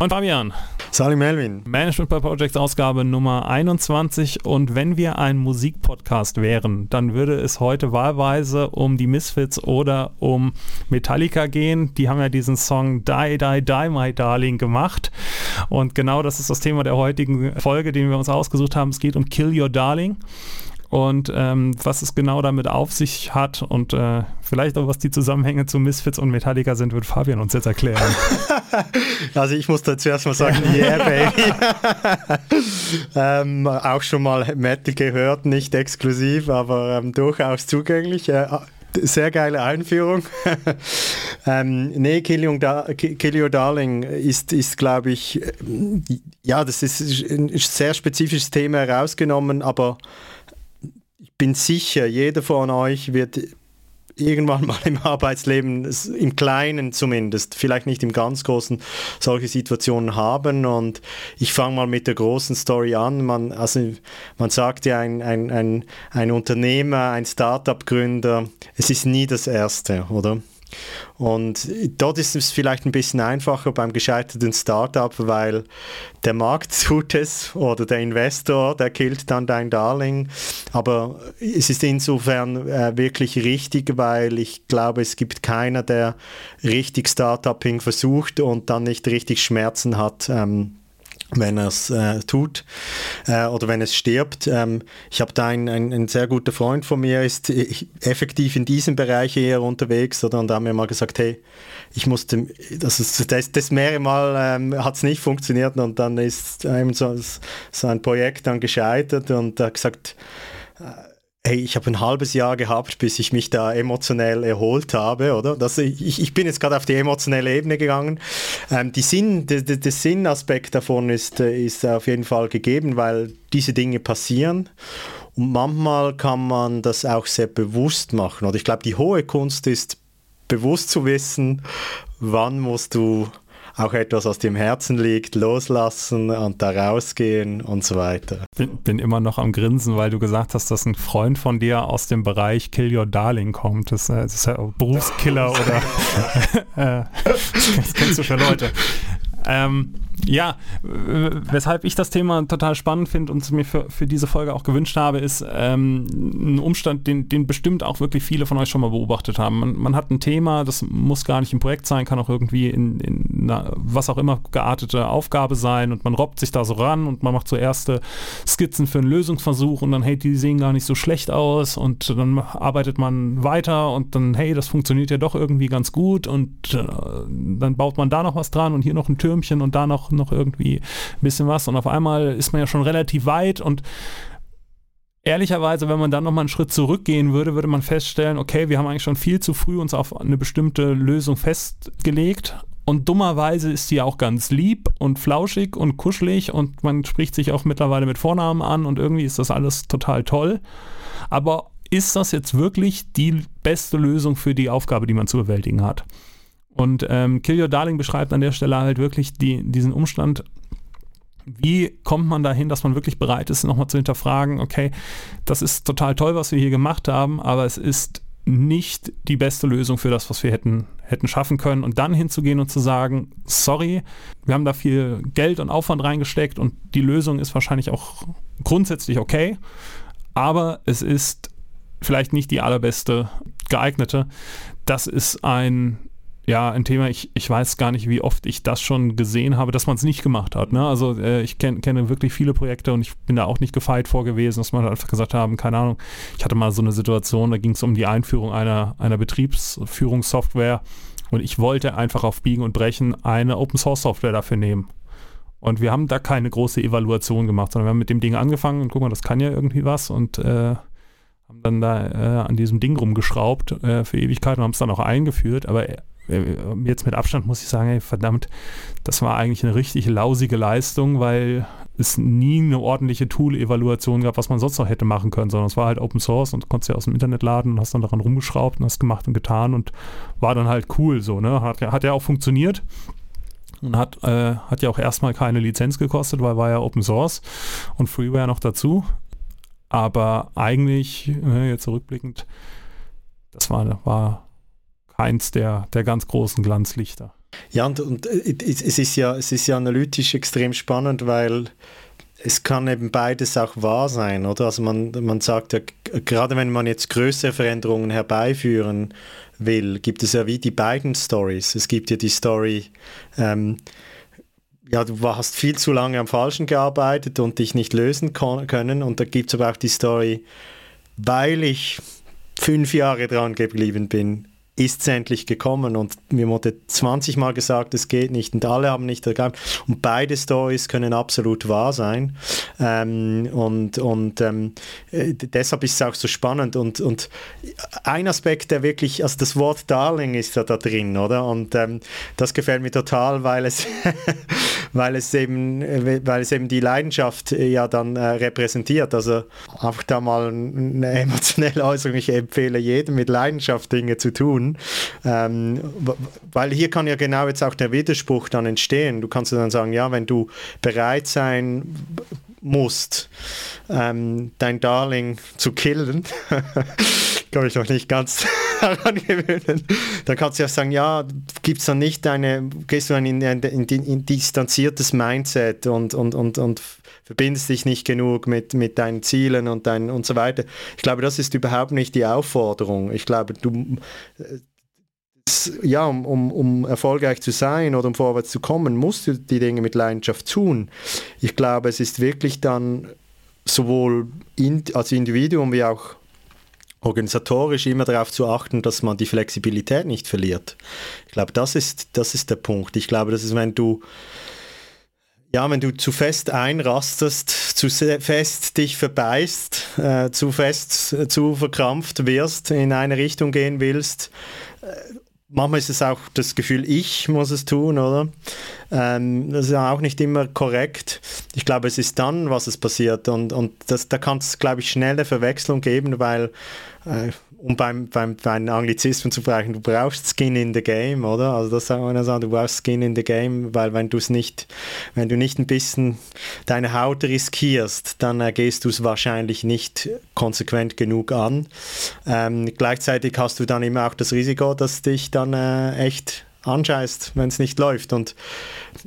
Und Fabian. Salim Melvin. Management by Projects Ausgabe Nummer 21. Und wenn wir ein Musikpodcast wären, dann würde es heute wahlweise um die Misfits oder um Metallica gehen. Die haben ja diesen Song Die, Die, Die, My Darling gemacht. Und genau das ist das Thema der heutigen Folge, den wir uns ausgesucht haben. Es geht um Kill Your Darling und ähm, was es genau damit auf sich hat und äh, vielleicht auch was die Zusammenhänge zu Misfits und Metallica sind, wird Fabian uns jetzt erklären. also ich muss da zuerst mal sagen, yeah baby. ähm, auch schon mal Metal gehört, nicht exklusiv, aber ähm, durchaus zugänglich. Äh, sehr geile Einführung. ähm, nee, Kill Your, da Kill Your Darling ist, ist glaube ich, äh, ja, das ist ein sehr spezifisches Thema herausgenommen, aber bin sicher, jeder von euch wird irgendwann mal im Arbeitsleben, im Kleinen zumindest, vielleicht nicht im ganz Großen, solche Situationen haben. Und ich fange mal mit der großen Story an. Man, also, man sagt ja, ein, ein, ein, ein Unternehmer, ein Start-up-Gründer, es ist nie das Erste, oder? Und dort ist es vielleicht ein bisschen einfacher beim gescheiterten Startup, weil der Markt tut es oder der Investor, der killt dann dein Darling. Aber es ist insofern äh, wirklich richtig, weil ich glaube, es gibt keiner, der richtig Startuping versucht und dann nicht richtig Schmerzen hat. Ähm, wenn er es äh, tut äh, oder wenn es stirbt. Ähm, ich habe da einen, ein, ein, sehr guter Freund von mir, ist effektiv in diesem Bereich eher unterwegs oder, und da haben wir mal gesagt, hey, ich musste, das, ist, das, das mehrere Mal ähm, hat es nicht funktioniert und dann ist ähm, so, so ein Projekt dann gescheitert und er hat gesagt, äh, hey, ich habe ein halbes Jahr gehabt, bis ich mich da emotionell erholt habe, oder? Das, ich, ich bin jetzt gerade auf die emotionelle Ebene gegangen. Ähm, die Sinn, der, der Sinnaspekt davon ist, äh, ist auf jeden Fall gegeben, weil diese Dinge passieren. Und manchmal kann man das auch sehr bewusst machen. Oder ich glaube, die hohe Kunst ist, bewusst zu wissen, wann musst du auch etwas, was dir im Herzen liegt, loslassen und da rausgehen und so weiter. Bin, bin immer noch am Grinsen, weil du gesagt hast, dass ein Freund von dir aus dem Bereich Kill Your Darling kommt. Das, äh, das ist ja Berufskiller oder äh, das kennst du für Leute. Ähm, ja, weshalb ich das Thema total spannend finde und es mir für, für diese Folge auch gewünscht habe, ist ähm, ein Umstand, den, den bestimmt auch wirklich viele von euch schon mal beobachtet haben. Man, man hat ein Thema, das muss gar nicht ein Projekt sein, kann auch irgendwie in, in einer, was auch immer geartete Aufgabe sein und man robbt sich da so ran und man macht so erste Skizzen für einen Lösungsversuch und dann, hey, die sehen gar nicht so schlecht aus und dann arbeitet man weiter und dann, hey, das funktioniert ja doch irgendwie ganz gut und äh, dann baut man da noch was dran und hier noch ein Türmchen und da noch noch, irgendwie ein bisschen was und auf einmal ist man ja schon relativ weit und ehrlicherweise, wenn man dann nochmal einen Schritt zurückgehen würde, würde man feststellen, okay, wir haben eigentlich schon viel zu früh uns auf eine bestimmte Lösung festgelegt und dummerweise ist sie auch ganz lieb und flauschig und kuschelig und man spricht sich auch mittlerweile mit Vornamen an und irgendwie ist das alles total toll. Aber ist das jetzt wirklich die beste Lösung für die Aufgabe, die man zu bewältigen hat? Und ähm, Kill Your Darling beschreibt an der Stelle halt wirklich die, diesen Umstand, wie kommt man dahin, dass man wirklich bereit ist, nochmal zu hinterfragen, okay, das ist total toll, was wir hier gemacht haben, aber es ist nicht die beste Lösung für das, was wir hätten, hätten schaffen können. Und dann hinzugehen und zu sagen, sorry, wir haben da viel Geld und Aufwand reingesteckt und die Lösung ist wahrscheinlich auch grundsätzlich okay, aber es ist vielleicht nicht die allerbeste geeignete. Das ist ein ja, ein Thema, ich, ich weiß gar nicht, wie oft ich das schon gesehen habe, dass man es nicht gemacht hat. Ne? Also äh, ich kenn, kenne wirklich viele Projekte und ich bin da auch nicht gefeit vor gewesen, dass man einfach gesagt haben, keine Ahnung, ich hatte mal so eine Situation, da ging es um die Einführung einer, einer Betriebsführungssoftware und ich wollte einfach auf Biegen und Brechen eine Open Source Software dafür nehmen. Und wir haben da keine große Evaluation gemacht, sondern wir haben mit dem Ding angefangen und guck mal, das kann ja irgendwie was und äh, haben dann da äh, an diesem Ding rumgeschraubt äh, für Ewigkeiten und haben es dann auch eingeführt, aber jetzt mit Abstand muss ich sagen, ey, verdammt, das war eigentlich eine richtig lausige Leistung, weil es nie eine ordentliche Tool-Evaluation gab, was man sonst noch hätte machen können, sondern es war halt Open Source und konntest ja aus dem Internet laden und hast dann daran rumgeschraubt und hast gemacht und getan und war dann halt cool so, ne? Hat, hat ja auch funktioniert und hat, äh, hat ja auch erstmal keine Lizenz gekostet, weil war ja Open Source und Freeware noch dazu. Aber eigentlich, äh, jetzt zurückblickend, das war, war keins der, der ganz großen Glanzlichter. Ja, und, und es, ist ja, es ist ja analytisch extrem spannend, weil es kann eben beides auch wahr sein, oder? Also man, man sagt ja, gerade wenn man jetzt größere Veränderungen herbeiführen will, gibt es ja wie die beiden Stories. Es gibt ja die Story, ähm, ja, du hast viel zu lange am Falschen gearbeitet und dich nicht lösen können. Und da gibt es aber auch die Story, weil ich fünf Jahre dran geblieben bin, ist es endlich gekommen und mir wurde 20 Mal gesagt, es geht nicht und alle haben nicht erkannt. Und beide Stories können absolut wahr sein. Ähm, und und ähm, äh, deshalb ist es auch so spannend. Und, und ein Aspekt, der wirklich, also das Wort Darling ist ja da drin, oder? Und ähm, das gefällt mir total, weil es, weil es eben, weil es eben die Leidenschaft ja dann äh, repräsentiert. Also auch da mal eine emotionelle Äußerung. Ich empfehle jedem mit Leidenschaft Dinge zu tun tun. Ähm, weil hier kann ja genau jetzt auch der Widerspruch dann entstehen. Du kannst dann sagen, ja, wenn du bereit sein musst, ähm, dein Darling zu killen, kann ich noch nicht ganz daran gewöhnen. Dann kannst du ja sagen, ja, gibt es dann nicht eine, gehst du dann in ein, in, in, in distanziertes Mindset und, und, und, und verbindest dich nicht genug mit, mit deinen Zielen und, dein, und so weiter. Ich glaube, das ist überhaupt nicht die Aufforderung. Ich glaube, du, äh, ja, um, um, um erfolgreich zu sein oder um vorwärts zu kommen, musst du die Dinge mit Leidenschaft tun. Ich glaube, es ist wirklich dann sowohl in, als Individuum wie auch organisatorisch immer darauf zu achten, dass man die Flexibilität nicht verliert. Ich glaube, das ist, das ist der Punkt. Ich glaube, das ist, wenn du ja, wenn du zu fest einrastest, zu fest dich verbeißt, äh, zu fest, äh, zu verkrampft wirst, in eine Richtung gehen willst, äh, manchmal ist es auch das Gefühl, ich muss es tun, oder? Ähm, das ist ja auch nicht immer korrekt. Ich glaube, es ist dann, was es passiert. Und, und das, da kann es, glaube ich, schnell eine Verwechslung geben, weil äh, um beim, beim, beim Anglizismen zu sprechen, du brauchst Skin in the Game, oder? Also das sagen wir sagen, du brauchst Skin in the Game, weil wenn du es nicht, wenn du nicht ein bisschen deine Haut riskierst, dann äh, gehst du es wahrscheinlich nicht konsequent genug an. Ähm, gleichzeitig hast du dann immer auch das Risiko, dass dich dann äh, echt anscheißt, wenn es nicht läuft. Und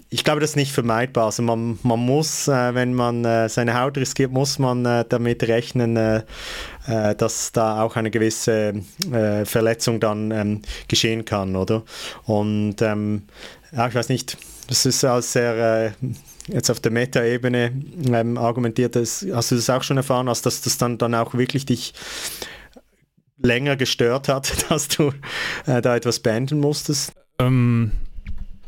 ich glaube, das ist nicht vermeidbar. Also man, man muss, äh, wenn man äh, seine Haut riskiert, muss man äh, damit rechnen, äh, äh, dass da auch eine gewisse äh, Verletzung dann ähm, geschehen kann, oder? Und ähm, ja, ich weiß nicht, das ist als sehr jetzt auf der Meta-Ebene ähm, argumentiert, hast du das auch schon erfahren, dass das dann, dann auch wirklich dich länger gestört hat, dass du äh, da etwas beenden musstest? Ähm,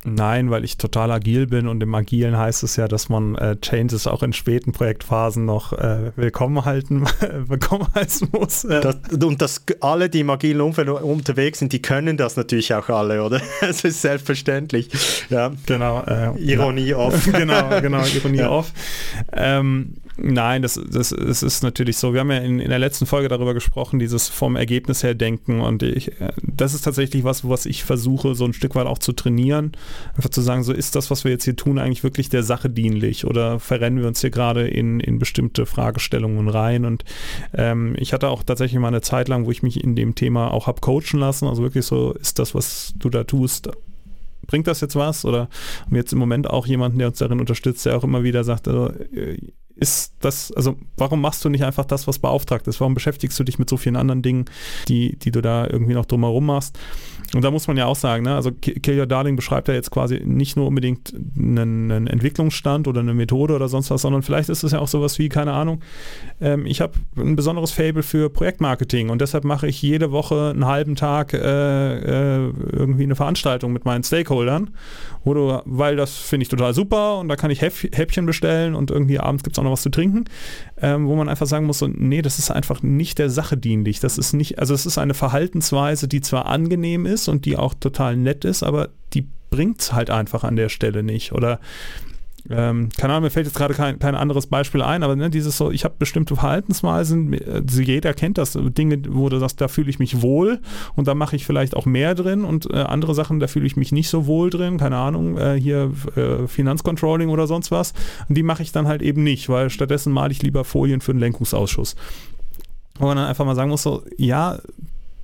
nein, weil ich total agil bin und im Agilen heißt es ja, dass man äh, Changes auch in späten Projektphasen noch äh, willkommen halten, willkommen heißen muss. Das, und dass alle, die im agilen Umfeld unterwegs sind, die können das natürlich auch alle, oder? Es ist selbstverständlich. Ja. Genau. Äh, Ironie off. genau, genau, Ironie ja. off. Ähm, Nein, das, das, das ist natürlich so. Wir haben ja in, in der letzten Folge darüber gesprochen, dieses vom Ergebnis her denken. Und ich, das ist tatsächlich was, was ich versuche, so ein Stück weit auch zu trainieren. Einfach zu sagen, so ist das, was wir jetzt hier tun, eigentlich wirklich der Sache dienlich? Oder verrennen wir uns hier gerade in, in bestimmte Fragestellungen rein? Und ähm, ich hatte auch tatsächlich mal eine Zeit lang, wo ich mich in dem Thema auch habe coachen lassen. Also wirklich so, ist das, was du da tust, bringt das jetzt was? Oder haben wir jetzt im Moment auch jemanden, der uns darin unterstützt, der auch immer wieder sagt, also, äh, ist das, also warum machst du nicht einfach das, was beauftragt ist? Warum beschäftigst du dich mit so vielen anderen Dingen, die, die du da irgendwie noch drumherum machst? Und da muss man ja auch sagen, ne, also Kill Your Darling beschreibt ja jetzt quasi nicht nur unbedingt einen, einen, Entwicklungsstand oder eine Methode oder sonst was, sondern vielleicht ist es ja auch sowas wie, keine Ahnung, ähm, ich habe ein besonderes Fable für Projektmarketing und deshalb mache ich jede Woche einen halben Tag äh, äh, irgendwie eine Veranstaltung mit meinen Stakeholdern, wo du, weil das finde ich total super und da kann ich Häppchen bestellen und irgendwie abends gibt es auch noch was zu trinken, ähm, wo man einfach sagen muss, so, nee, das ist einfach nicht der Sache dienlich. Das ist nicht, also es ist eine Verhaltensweise, die zwar angenehm ist und die auch total nett ist, aber die bringt es halt einfach an der Stelle nicht. Oder ähm, keine Ahnung, mir fällt jetzt gerade kein, kein anderes Beispiel ein, aber ne, dieses so, ich habe bestimmte Verhaltensweisen, also jeder kennt das, Dinge, wo du sagst, da fühle ich mich wohl und da mache ich vielleicht auch mehr drin und äh, andere Sachen, da fühle ich mich nicht so wohl drin, keine Ahnung, äh, hier äh, Finanzcontrolling oder sonst was, und die mache ich dann halt eben nicht, weil stattdessen male ich lieber Folien für den Lenkungsausschuss. Wo man dann einfach mal sagen muss, so, ja,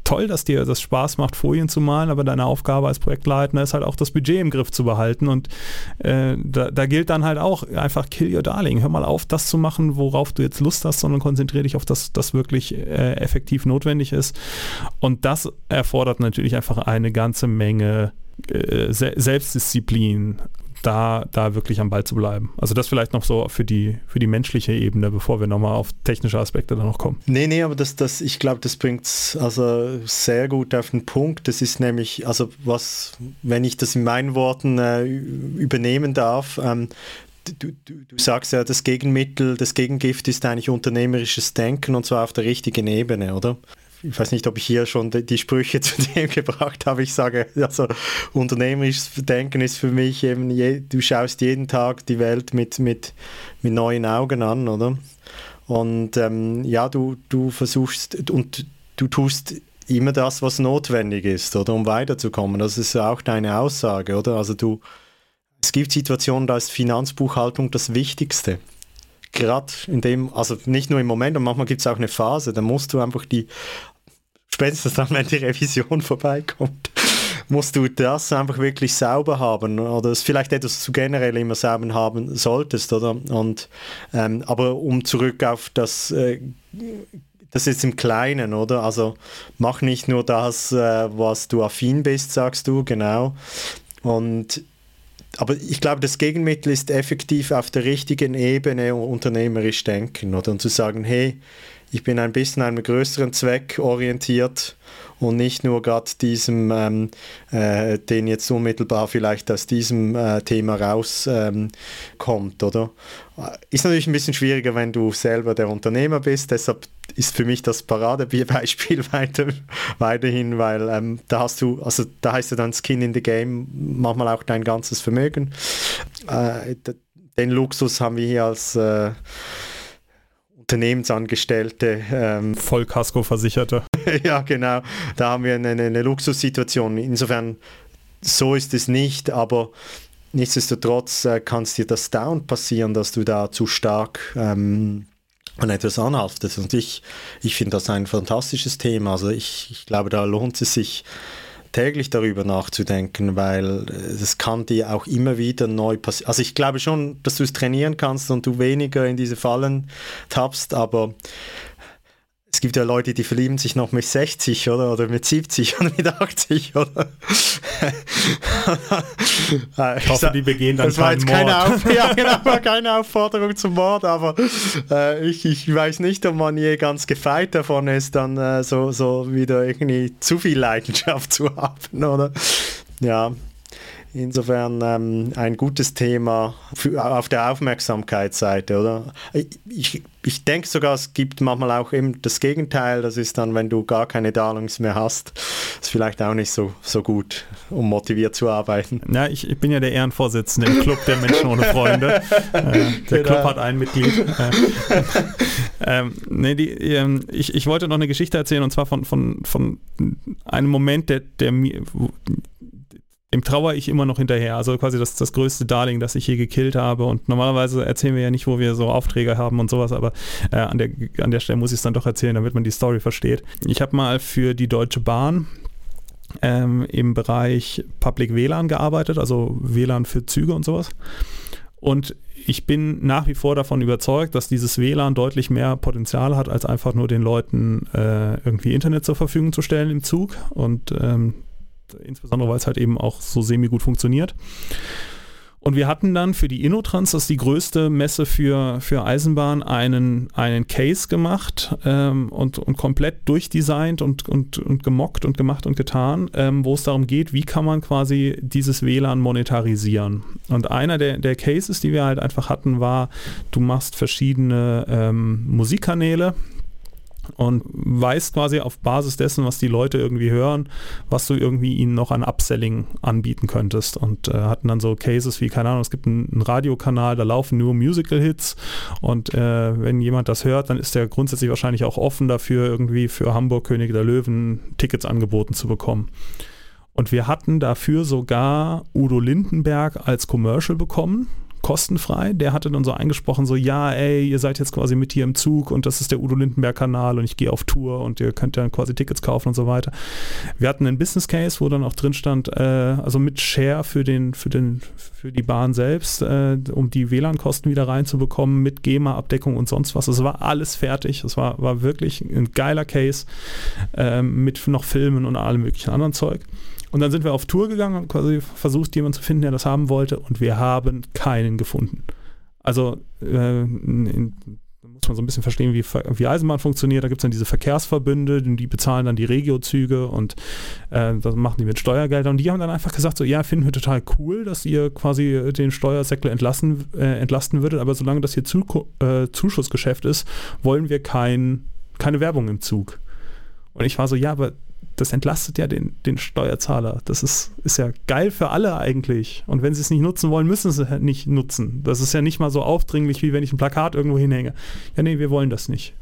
toll, dass dir das Spaß macht, Folien zu malen, aber deine Aufgabe als Projektleiter ist halt auch das Budget im Griff zu behalten. Und äh, da, da, gilt dann halt auch einfach kill your darling. Hör mal auf, das zu machen, worauf du jetzt Lust hast, sondern konzentriere dich auf das, das wirklich äh, effektiv notwendig ist. Und das erfordert natürlich einfach eine ganze Menge äh, Selbstdisziplin da, da wirklich am Ball zu bleiben. Also das vielleicht noch so für die, für die menschliche Ebene, bevor wir nochmal auf technische Aspekte dann noch kommen. Nee, nee, aber das, das, ich glaube, das bringt es also sehr gut auf den Punkt. Das ist nämlich, also was, wenn ich das in meinen Worten äh, übernehmen darf, ähm, Du, du, du, sagst ja, das Gegenmittel, das Gegengift ist eigentlich unternehmerisches Denken und zwar auf der richtigen Ebene, oder? Ich weiß nicht, ob ich hier schon die, Sprüche zu dem gebracht habe. Ich sage, also unternehmerisches Denken ist für mich eben, je, du schaust jeden Tag die Welt mit, mit, mit neuen Augen an, oder? Und ähm, ja, du, du versuchst und du tust immer das, was notwendig ist, oder um weiterzukommen. Das ist auch deine Aussage, oder? Also du, es gibt Situationen, da ist Finanzbuchhaltung das Wichtigste gerade in dem, also nicht nur im Moment, und manchmal gibt es auch eine Phase, da musst du einfach die spätestens dann, wenn die Revision vorbeikommt, musst du das einfach wirklich sauber haben oder es vielleicht etwas zu generell immer sauber haben solltest, oder? Und, ähm, aber um zurück auf das, äh, das ist im Kleinen, oder? Also mach nicht nur das, äh, was du affin bist, sagst du, genau. Und aber ich glaube, das Gegenmittel ist effektiv auf der richtigen Ebene unternehmerisch denken, oder? Und zu sagen, hey, ich bin ein bisschen einem größeren Zweck orientiert und nicht nur gerade diesem, ähm, äh, den jetzt unmittelbar vielleicht aus diesem äh, Thema rauskommt, ähm, oder? Ist natürlich ein bisschen schwieriger, wenn du selber der Unternehmer bist, deshalb ist für mich das Paradebeispiel weiter, weiterhin, weil ähm, da hast du, also da heißt ja dann Skin in the Game manchmal auch dein ganzes Vermögen. Äh, den Luxus haben wir hier als äh, Unternehmensangestellte. Ähm, Vollkasko-Versicherte. ja, genau. Da haben wir eine, eine Luxussituation. Insofern, so ist es nicht, aber nichtsdestotrotz äh, kann es dir das down passieren, dass du da zu stark ähm, an etwas anhaftest. Und ich, ich finde das ein fantastisches Thema. Also ich, ich glaube, da lohnt es sich, täglich darüber nachzudenken, weil es kann dir auch immer wieder neu passieren. Also ich glaube schon, dass du es trainieren kannst und du weniger in diese Fallen tappst, aber es gibt ja Leute, die verlieben sich noch mit 60 oder, oder mit 70 oder mit 80 oder. ich hoffe, die begehen dann das war jetzt keine, Auf ja, genau, keine Aufforderung zum Mord, aber äh, ich, ich weiß nicht, ob man je ganz gefeit davon ist, dann äh, so, so wieder irgendwie zu viel Leidenschaft zu haben, oder? Ja, Insofern ähm, ein gutes Thema für, auf der Aufmerksamkeitsseite, oder? Ich, ich denke sogar, es gibt manchmal auch eben das Gegenteil. Das ist dann, wenn du gar keine Darlings mehr hast, ist vielleicht auch nicht so, so gut, um motiviert zu arbeiten. Ja, ich, ich bin ja der Ehrenvorsitzende im Club der Menschen ohne Freunde. äh, der Club hat ein Mitglied. Äh, ähm, nee, die, ähm, ich, ich wollte noch eine Geschichte erzählen und zwar von, von, von einem Moment, der, der mir dem trauere ich immer noch hinterher. Also quasi das, das größte Darling, das ich je gekillt habe. Und normalerweise erzählen wir ja nicht, wo wir so Aufträge haben und sowas, aber äh, an, der, an der Stelle muss ich es dann doch erzählen, damit man die Story versteht. Ich habe mal für die Deutsche Bahn ähm, im Bereich Public WLAN gearbeitet, also WLAN für Züge und sowas. Und ich bin nach wie vor davon überzeugt, dass dieses WLAN deutlich mehr Potenzial hat, als einfach nur den Leuten äh, irgendwie Internet zur Verfügung zu stellen im Zug. Und ähm, insbesondere weil es halt eben auch so semi-gut funktioniert. Und wir hatten dann für die Innotrans, das ist die größte Messe für, für Eisenbahn, einen, einen Case gemacht ähm, und, und komplett durchdesignt und, und, und gemockt und gemacht und getan, ähm, wo es darum geht, wie kann man quasi dieses WLAN monetarisieren. Und einer der, der Cases, die wir halt einfach hatten, war, du machst verschiedene ähm, Musikkanäle, und weißt quasi auf Basis dessen, was die Leute irgendwie hören, was du irgendwie ihnen noch an Upselling anbieten könntest. Und äh, hatten dann so Cases wie, keine Ahnung, es gibt einen, einen Radiokanal, da laufen nur Musical-Hits und äh, wenn jemand das hört, dann ist der grundsätzlich wahrscheinlich auch offen dafür, irgendwie für Hamburg König der Löwen Tickets angeboten zu bekommen. Und wir hatten dafür sogar Udo Lindenberg als Commercial bekommen kostenfrei. Der hatte dann so eingesprochen, so, ja, ey, ihr seid jetzt quasi mit hier im Zug und das ist der Udo Lindenberg-Kanal und ich gehe auf Tour und ihr könnt dann quasi Tickets kaufen und so weiter. Wir hatten einen Business Case, wo dann auch drin stand, äh, also mit Share für den, für den, für die Bahn selbst, äh, um die WLAN-Kosten wieder reinzubekommen, mit GEMA-Abdeckung und sonst was. Es war alles fertig. Es war, war wirklich ein geiler Case äh, mit noch Filmen und allem möglichen anderen Zeug. Und dann sind wir auf Tour gegangen und quasi versucht, jemanden zu finden, der das haben wollte. Und wir haben keinen gefunden. Also äh, in, muss man so ein bisschen verstehen, wie, wie Eisenbahn funktioniert. Da gibt es dann diese Verkehrsverbünde, die bezahlen dann die Regiozüge und äh, das machen die mit Steuergeldern. Und die haben dann einfach gesagt, so ja, finden wir total cool, dass ihr quasi den Steuersektor entlassen, äh, entlasten würdet, aber solange das hier zu, äh, Zuschussgeschäft ist, wollen wir kein, keine Werbung im Zug. Und ich war so, ja, aber das entlastet ja den, den Steuerzahler. Das ist, ist ja geil für alle eigentlich. Und wenn sie es nicht nutzen wollen, müssen sie es halt nicht nutzen. Das ist ja nicht mal so aufdringlich, wie wenn ich ein Plakat irgendwo hinhänge. Ja, nee, wir wollen das nicht.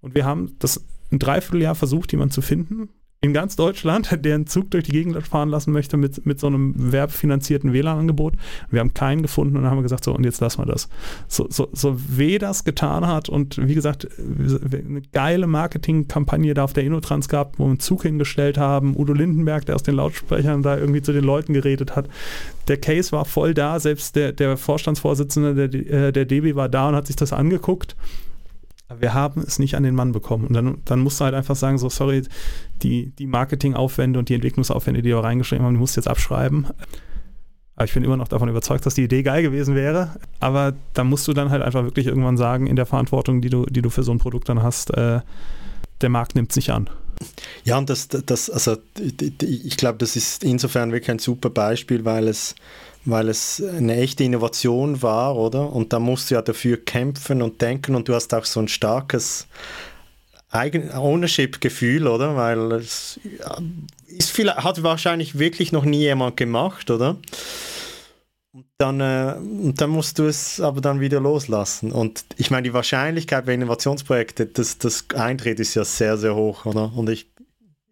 Und wir haben das ein Dreivierteljahr versucht, jemanden zu finden, in ganz Deutschland, der einen Zug durch die Gegend fahren lassen möchte mit, mit so einem werbefinanzierten WLAN-Angebot. Wir haben keinen gefunden und haben gesagt, so, und jetzt lassen wir das. So, so, so weh das getan hat und wie gesagt, eine geile Marketingkampagne da auf der Innotrans gab, wo wir einen Zug hingestellt haben, Udo Lindenberg, der aus den Lautsprechern da irgendwie zu den Leuten geredet hat. Der Case war voll da, selbst der, der Vorstandsvorsitzende der, äh, der DB war da und hat sich das angeguckt wir haben es nicht an den Mann bekommen. Und dann, dann musst du halt einfach sagen, so, sorry, die, die Marketingaufwände und die Entwicklungsaufwände, die wir reingeschrieben haben, die musst du jetzt abschreiben. Aber ich bin immer noch davon überzeugt, dass die Idee geil gewesen wäre. Aber da musst du dann halt einfach wirklich irgendwann sagen, in der Verantwortung, die du, die du für so ein Produkt dann hast, äh, der Markt nimmt es nicht an. Ja, und das, das also ich glaube, das ist insofern wirklich ein super Beispiel, weil es weil es eine echte Innovation war, oder? Und da musst du ja dafür kämpfen und denken und du hast auch so ein starkes Ownership-Gefühl, oder? Weil es ist viel, hat wahrscheinlich wirklich noch nie jemand gemacht, oder? Und dann, äh, und dann musst du es aber dann wieder loslassen. Und ich meine, die Wahrscheinlichkeit bei Innovationsprojekten, dass das eintritt, ist ja sehr, sehr hoch, oder? Und ich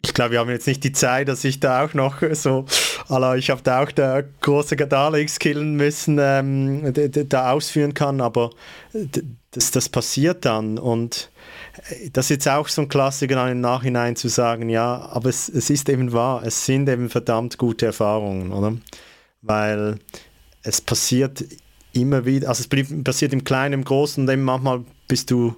ich glaube, wir haben jetzt nicht die Zeit, dass ich da auch noch so, also ich habe da auch der große Darlings killen müssen, ähm, da ausführen kann, aber das, das passiert dann und äh, das ist jetzt auch so ein Klassiker im Nachhinein zu sagen, ja, aber es, es ist eben wahr, es sind eben verdammt gute Erfahrungen, oder? Weil es passiert immer wieder, also es passiert im Kleinen, im Großen und eben manchmal bist du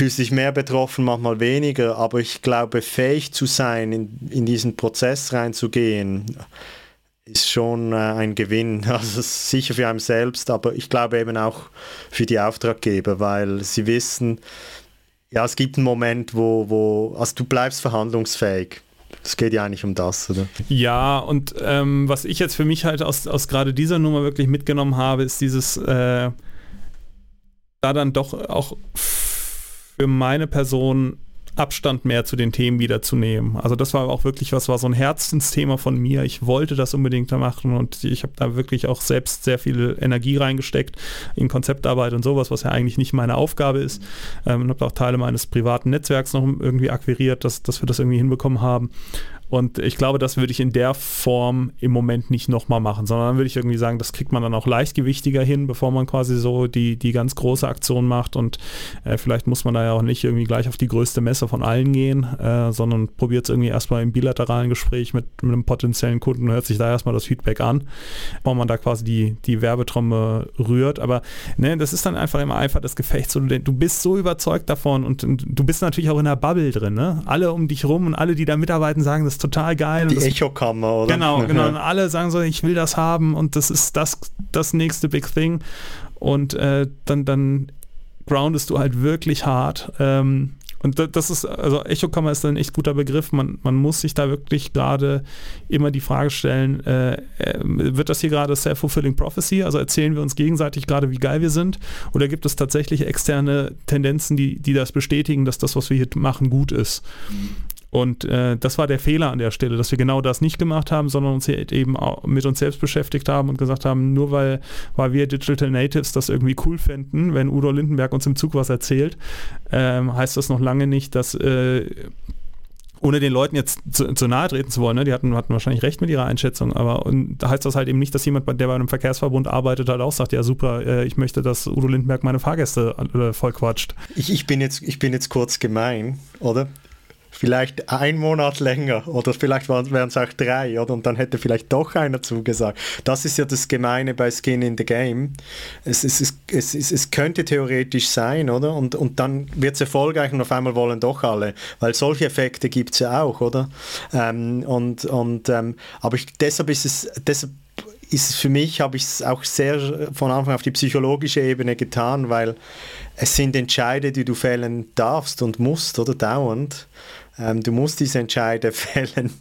fühlt sich mehr betroffen, manchmal weniger, aber ich glaube, fähig zu sein, in, in diesen Prozess reinzugehen, ist schon äh, ein Gewinn. Also sicher für einen selbst, aber ich glaube eben auch für die Auftraggeber, weil sie wissen, ja, es gibt einen Moment, wo, wo also du bleibst verhandlungsfähig. Es geht ja eigentlich um das, oder? Ja, und ähm, was ich jetzt für mich halt aus, aus gerade dieser Nummer wirklich mitgenommen habe, ist dieses, äh, da dann doch auch für meine Person Abstand mehr zu den Themen wiederzunehmen. Also das war auch wirklich was, war so ein Herzensthema von mir. Ich wollte das unbedingt da machen und ich habe da wirklich auch selbst sehr viel Energie reingesteckt in Konzeptarbeit und sowas, was ja eigentlich nicht meine Aufgabe ist. Ähm, und habe auch Teile meines privaten Netzwerks noch irgendwie akquiriert, dass, dass wir das irgendwie hinbekommen haben. Und ich glaube, das würde ich in der Form im Moment nicht nochmal machen, sondern dann würde ich irgendwie sagen, das kriegt man dann auch leichtgewichtiger hin, bevor man quasi so die, die ganz große Aktion macht. Und äh, vielleicht muss man da ja auch nicht irgendwie gleich auf die größte Messe von allen gehen, äh, sondern probiert es irgendwie erstmal im bilateralen Gespräch mit, mit einem potenziellen Kunden und hört sich da erstmal das Feedback an, bevor man da quasi die, die Werbetrommel rührt. Aber ne, das ist dann einfach immer einfach das Gefecht. So, du bist so überzeugt davon und, und du bist natürlich auch in der Bubble drin. Ne? Alle um dich rum und alle, die da mitarbeiten, sagen, das total geil. Die Echokammer, oder? Genau, genau. Und alle sagen so, ich will das haben und das ist das, das nächste Big Thing. Und äh, dann, dann groundest du halt wirklich hart. Ähm, und das ist, also Echokammer ist ein echt guter Begriff. Man, man muss sich da wirklich gerade immer die Frage stellen, äh, äh wird das hier gerade Self-Fulfilling Prophecy? Also erzählen wir uns gegenseitig gerade, wie geil wir sind? Oder gibt es tatsächlich externe Tendenzen, die, die das bestätigen, dass das, was wir hier machen, gut ist? Und äh, das war der Fehler an der Stelle, dass wir genau das nicht gemacht haben, sondern uns eben mit uns selbst beschäftigt haben und gesagt haben, nur weil, weil wir Digital Natives das irgendwie cool fänden, wenn Udo Lindenberg uns im Zug was erzählt, ähm, heißt das noch lange nicht, dass äh, ohne den Leuten jetzt zu, zu nahe treten zu wollen, ne? die hatten, hatten wahrscheinlich recht mit ihrer Einschätzung, aber und heißt das halt eben nicht, dass jemand, der bei einem Verkehrsverbund arbeitet, halt auch sagt, ja super, äh, ich möchte, dass Udo Lindenberg meine Fahrgäste äh, voll quatscht. Ich, ich, bin jetzt, ich bin jetzt kurz gemein, oder? Vielleicht ein Monat länger oder vielleicht wären es auch drei oder und dann hätte vielleicht doch einer zugesagt. Das ist ja das Gemeine bei Skin in the Game. Es, es, es, es, es, es könnte theoretisch sein, oder? Und, und dann wird es erfolgreich und auf einmal wollen doch alle, weil solche Effekte gibt es ja auch, oder? Ähm, und, und, ähm, aber ich, deshalb ist es, deshalb ist es für mich, habe ich es auch sehr von Anfang auf die psychologische Ebene getan, weil es sind Entscheide, die du fällen darfst und musst oder dauernd. Ähm, du musst diese Entscheide fällen.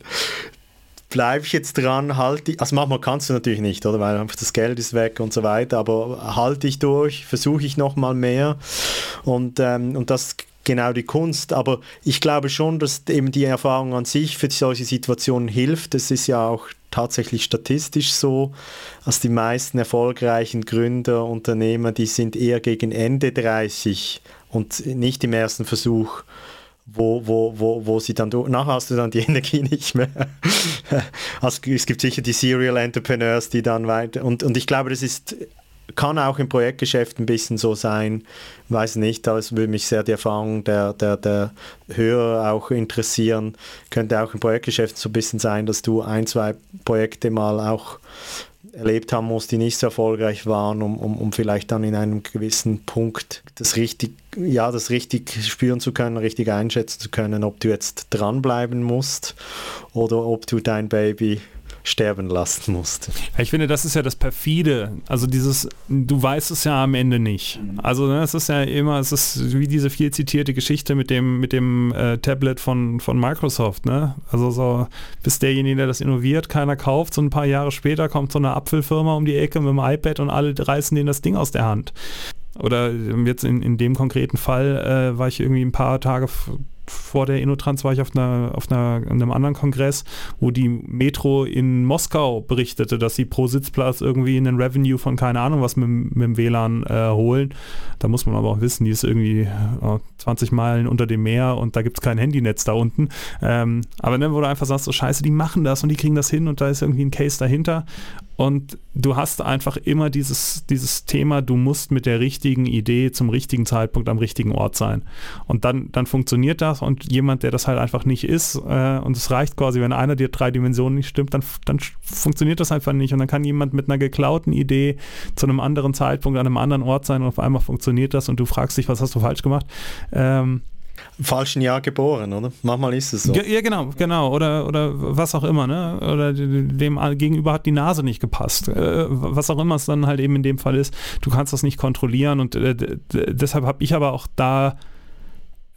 Bleibe ich jetzt dran, halte ich, also manchmal kannst du natürlich nicht, oder, weil einfach das Geld ist weg und so weiter, aber halte ich durch, versuche ich nochmal mehr und, ähm, und das genau die Kunst. Aber ich glaube schon, dass eben die Erfahrung an sich für solche Situationen hilft. Das ist ja auch tatsächlich statistisch so, dass die meisten erfolgreichen Gründer, Unternehmer, die sind eher gegen Ende 30 und nicht im ersten Versuch wo, wo, wo, wo sie dann, nachher hast du dann die Energie nicht mehr. also es gibt sicher die Serial Entrepreneurs, die dann weiter, und, und ich glaube, das ist, kann auch im Projektgeschäft ein bisschen so sein, weiß nicht, aber es würde mich sehr die Erfahrung der, der, der Hörer auch interessieren, könnte auch im Projektgeschäft so ein bisschen sein, dass du ein, zwei Projekte mal auch erlebt haben muss, die nicht so erfolgreich waren, um, um, um vielleicht dann in einem gewissen Punkt das richtig, ja, das richtig spüren zu können, richtig einschätzen zu können, ob du jetzt dranbleiben musst oder ob du dein Baby sterben lassen musste. Ich finde, das ist ja das perfide. Also dieses, du weißt es ja am Ende nicht. Also ne, es ist ja immer, es ist wie diese viel zitierte Geschichte mit dem, mit dem äh, Tablet von, von Microsoft. Ne? Also so, bis derjenige, der das innoviert, keiner kauft. So ein paar Jahre später kommt so eine Apfelfirma um die Ecke mit dem iPad und alle reißen denen das Ding aus der Hand. Oder jetzt in, in dem konkreten Fall äh, war ich irgendwie ein paar Tage vor der Innotrans war ich auf, einer, auf einer, einem anderen Kongress, wo die Metro in Moskau berichtete, dass sie pro Sitzplatz irgendwie einen Revenue von keine Ahnung was mit, mit dem WLAN äh, holen. Da muss man aber auch wissen, die ist irgendwie äh, 20 Meilen unter dem Meer und da gibt es kein Handynetz da unten. Ähm, aber dann, wo du einfach sagst, so scheiße, die machen das und die kriegen das hin und da ist irgendwie ein Case dahinter. Und du hast einfach immer dieses, dieses Thema, du musst mit der richtigen Idee zum richtigen Zeitpunkt am richtigen Ort sein. Und dann, dann funktioniert das und jemand, der das halt einfach nicht ist, äh, und es reicht quasi, wenn einer dir drei Dimensionen nicht stimmt, dann, dann funktioniert das einfach nicht. Und dann kann jemand mit einer geklauten Idee zu einem anderen Zeitpunkt an einem anderen Ort sein und auf einmal funktioniert das und du fragst dich, was hast du falsch gemacht? Ähm, falschen Jahr geboren, oder? Manchmal ist es so. Ja, genau, genau. Oder, oder was auch immer, ne? Oder dem Gegenüber hat die Nase nicht gepasst. Äh, was auch immer es dann halt eben in dem Fall ist. Du kannst das nicht kontrollieren und äh, deshalb habe ich aber auch da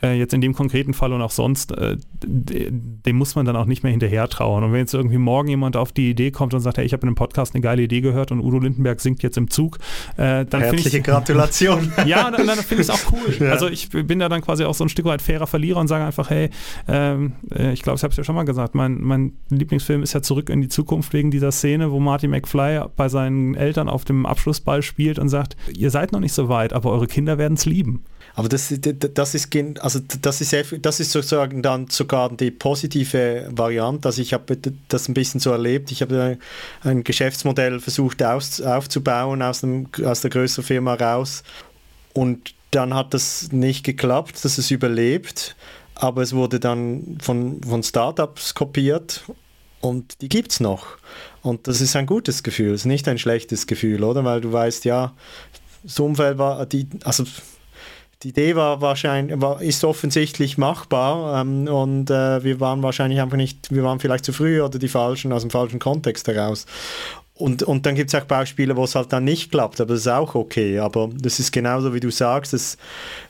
äh, jetzt in dem konkreten Fall und auch sonst, äh, dem muss man dann auch nicht mehr hinterher trauen. Und wenn jetzt irgendwie morgen jemand auf die Idee kommt und sagt, hey, ich habe in einem Podcast eine geile Idee gehört und Udo Lindenberg singt jetzt im Zug, äh, dann Herzliche ich, Gratulation. ja, dann, dann finde ich es auch cool. Ja. Also ich bin da dann quasi auch so ein Stück weit fairer Verlierer und sage einfach, hey, ähm, äh, ich glaube, ich habe es ja schon mal gesagt, mein, mein Lieblingsfilm ist ja zurück in die Zukunft wegen dieser Szene, wo Marty McFly bei seinen Eltern auf dem Abschlussball spielt und sagt, ihr seid noch nicht so weit, aber eure Kinder werden es lieben. Aber das, das, ist, also das, ist, das ist sozusagen dann sogar die positive Variante. Also ich habe das ein bisschen so erlebt. Ich habe ein Geschäftsmodell versucht aus, aufzubauen aus, einem, aus der größeren Firma raus. Und dann hat das nicht geklappt, dass es überlebt. Aber es wurde dann von, von Startups kopiert und die gibt es noch. Und das ist ein gutes Gefühl, es ist nicht ein schlechtes Gefühl, oder? Weil du weißt, ja, das Umfeld war, die, also die Idee war wahrscheinlich, war, ist offensichtlich machbar ähm, und äh, wir waren wahrscheinlich einfach nicht, wir waren vielleicht zu früh oder die falschen, aus dem falschen Kontext heraus. Und, und dann gibt es auch Beispiele, wo es halt dann nicht klappt, aber das ist auch okay. Aber das ist genauso, wie du sagst, es,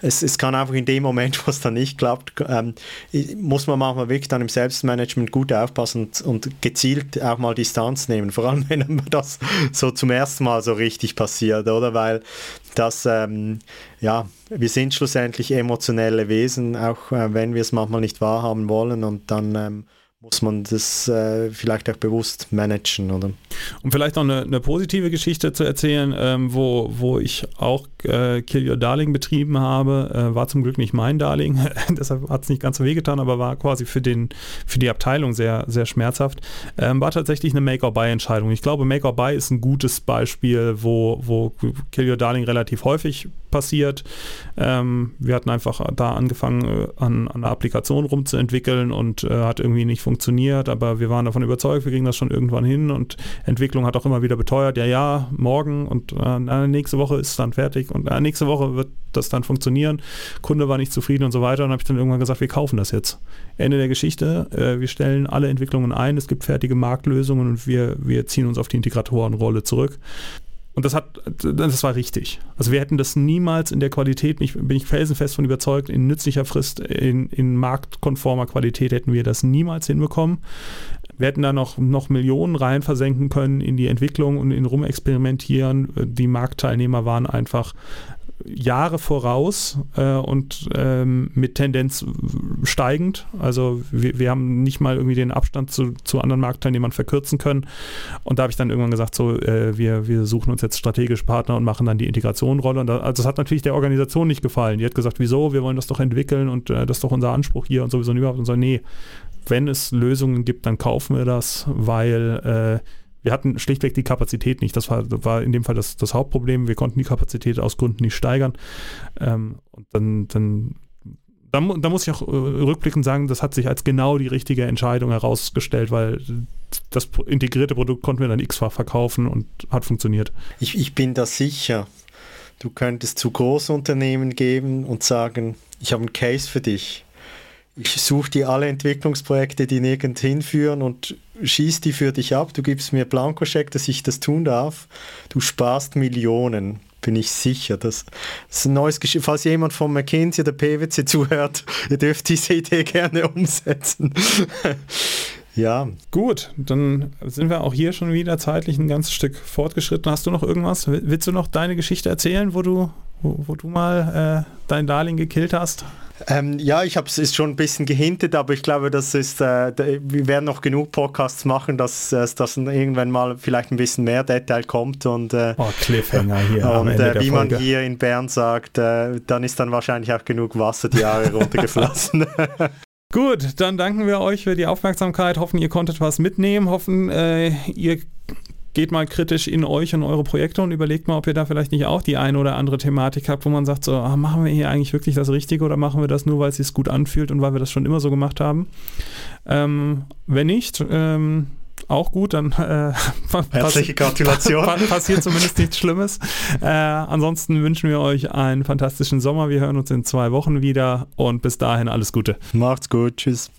es, es kann einfach in dem Moment, wo es dann nicht klappt, ähm, muss man manchmal wirklich dann im Selbstmanagement gut aufpassen und, und gezielt auch mal Distanz nehmen. Vor allem, wenn das so zum ersten Mal so richtig passiert, oder? Weil das, ähm, ja, wir sind schlussendlich emotionelle Wesen, auch äh, wenn wir es manchmal nicht wahrhaben wollen und dann... Ähm, muss man das äh, vielleicht auch bewusst managen, oder? Um vielleicht noch eine, eine positive Geschichte zu erzählen, ähm, wo, wo ich auch äh, Kill Your Darling betrieben habe, äh, war zum Glück nicht mein Darling, deshalb hat es nicht ganz so wehgetan, aber war quasi für, den, für die Abteilung sehr, sehr schmerzhaft, ähm, war tatsächlich eine Make-or-Buy-Entscheidung. Ich glaube, Make-or-Buy ist ein gutes Beispiel, wo, wo Kill Your Darling relativ häufig passiert. Ähm, wir hatten einfach da angefangen, äh, an, an einer Applikation rumzuentwickeln und äh, hat irgendwie nicht funktioniert funktioniert, aber wir waren davon überzeugt, wir kriegen das schon irgendwann hin und Entwicklung hat auch immer wieder beteuert, ja, ja, morgen und äh, nächste Woche ist es dann fertig und äh, nächste Woche wird das dann funktionieren. Kunde war nicht zufrieden und so weiter und habe ich dann irgendwann gesagt, wir kaufen das jetzt. Ende der Geschichte, äh, wir stellen alle Entwicklungen ein, es gibt fertige Marktlösungen und wir, wir ziehen uns auf die Integratorenrolle zurück. Und das hat, das war richtig. Also wir hätten das niemals in der Qualität, bin ich felsenfest von überzeugt, in nützlicher Frist, in, in marktkonformer Qualität hätten wir das niemals hinbekommen. Wir hätten da noch, noch Millionen rein versenken können in die Entwicklung und in Rumexperimentieren. Die Marktteilnehmer waren einfach Jahre voraus äh, und ähm, mit Tendenz steigend. Also wir, wir, haben nicht mal irgendwie den Abstand zu, zu anderen Marktteilnehmern verkürzen können. Und da habe ich dann irgendwann gesagt, so, äh, wir, wir suchen uns jetzt strategisch Partner und machen dann die Integrationrolle. Und da, also das hat natürlich der Organisation nicht gefallen. Die hat gesagt, wieso, wir wollen das doch entwickeln und äh, das ist doch unser Anspruch hier und sowieso und überhaupt. Und so, nee, wenn es Lösungen gibt, dann kaufen wir das, weil äh, wir hatten schlichtweg die Kapazität nicht. Das war, war in dem Fall das, das Hauptproblem. Wir konnten die Kapazität aus Gründen nicht steigern. Ähm, und dann, dann da, da, muss ich auch äh, rückblickend sagen, das hat sich als genau die richtige Entscheidung herausgestellt, weil das integrierte Produkt konnten wir dann x-fach verkaufen und hat funktioniert. Ich, ich bin da sicher. Du könntest zu Großunternehmen geben und sagen, ich habe einen Case für dich. Ich suche dir alle Entwicklungsprojekte, die nirgend hinführen und schieß die für dich ab, du gibst mir Blankoscheck, dass ich das tun darf, du sparst Millionen, bin ich sicher. Das, das ist ein neues Geschichte. Falls jemand von McKinsey oder PwC zuhört, ihr dürft diese Idee gerne umsetzen. Ja. Gut, dann sind wir auch hier schon wieder zeitlich ein ganzes Stück fortgeschritten. Hast du noch irgendwas? Willst du noch deine Geschichte erzählen, wo du, wo, wo du mal äh, dein Darling gekillt hast? Ähm, ja, ich habe es schon ein bisschen gehintet, aber ich glaube, das ist, äh, wir werden noch genug Podcasts machen, dass, äh, dass irgendwann mal vielleicht ein bisschen mehr Detail kommt und äh, oh, Cliffhanger hier. Und äh, wie man hier in Bern sagt, äh, dann ist dann wahrscheinlich auch genug Wasser die Jahre runtergeflossen. Gut, dann danken wir euch für die Aufmerksamkeit. Hoffen, ihr konntet was mitnehmen. Hoffen, äh, ihr geht mal kritisch in euch und eure Projekte und überlegt mal, ob ihr da vielleicht nicht auch die eine oder andere Thematik habt, wo man sagt, so, ah, machen wir hier eigentlich wirklich das Richtige oder machen wir das nur, weil es sich gut anfühlt und weil wir das schon immer so gemacht haben. Ähm, wenn nicht, ähm, auch gut, dann äh, herzliche Gratulation. passiert zumindest nichts Schlimmes. Äh, ansonsten wünschen wir euch einen fantastischen Sommer. Wir hören uns in zwei Wochen wieder und bis dahin alles Gute. Macht's gut, tschüss.